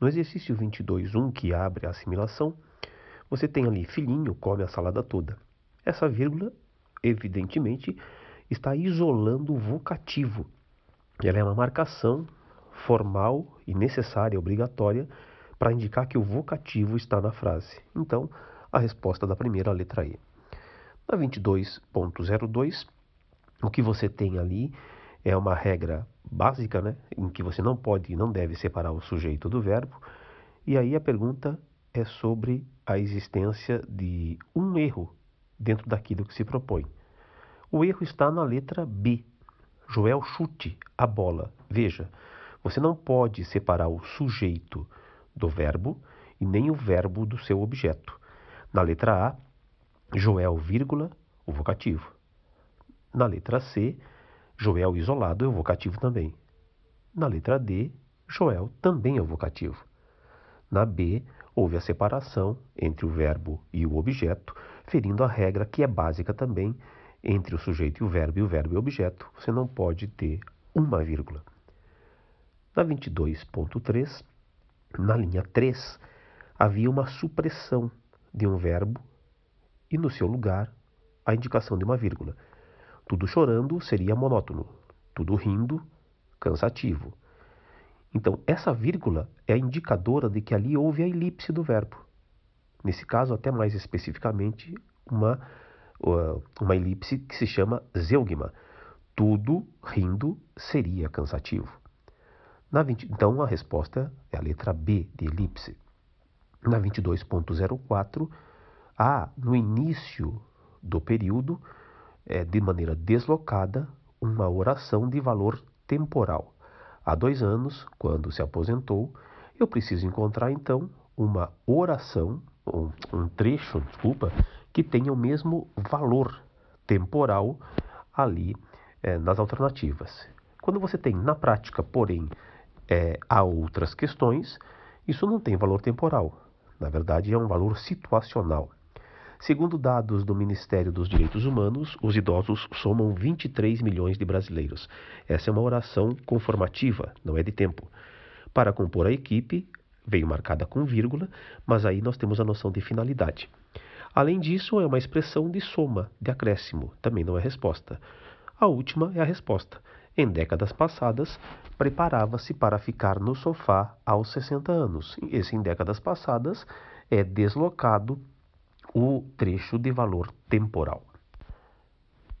No exercício 22.1, que abre a assimilação, você tem ali filhinho come a salada toda. Essa vírgula, evidentemente, está isolando o vocativo. Ela é uma marcação formal e necessária, obrigatória, para indicar que o vocativo está na frase. Então, a resposta da primeira, letra E. Na 22.02, o que você tem ali é uma regra básica, né, em que você não pode e não deve separar o sujeito do verbo. E aí a pergunta é sobre a existência de um erro dentro daquilo que se propõe. O erro está na letra B. Joel chute a bola. Veja, você não pode separar o sujeito do verbo e nem o verbo do seu objeto. Na letra A, Joel, vírgula, o vocativo. Na letra C, Joel isolado é o vocativo também. Na letra D, Joel também é o vocativo. Na B, houve a separação entre o verbo e o objeto, ferindo a regra que é básica também entre o sujeito e o verbo e o verbo e o objeto. Você não pode ter uma vírgula. Na 22.3, na linha 3, havia uma supressão de um verbo e no seu lugar a indicação de uma vírgula. Tudo chorando seria monótono, tudo rindo, cansativo. Então, essa vírgula é a indicadora de que ali houve a elipse do verbo. Nesse caso, até mais especificamente, uma, uma elipse que se chama zeugma. Tudo rindo seria cansativo. 20, então, a resposta é a letra B de elipse. Na 22.04, há no início do período, é, de maneira deslocada, uma oração de valor temporal. Há dois anos, quando se aposentou, eu preciso encontrar então uma oração, um, um trecho, desculpa, que tenha o mesmo valor temporal ali é, nas alternativas. Quando você tem na prática, porém, é, há outras questões, isso não tem valor temporal. Na verdade, é um valor situacional. Segundo dados do Ministério dos Direitos Humanos, os idosos somam 23 milhões de brasileiros. Essa é uma oração conformativa, não é de tempo. Para compor a equipe, veio marcada com vírgula, mas aí nós temos a noção de finalidade. Além disso, é uma expressão de soma, de acréscimo, também não é resposta. A última é a resposta. Em décadas passadas, preparava-se para ficar no sofá aos 60 anos. Esse em décadas passadas é deslocado o trecho de valor temporal.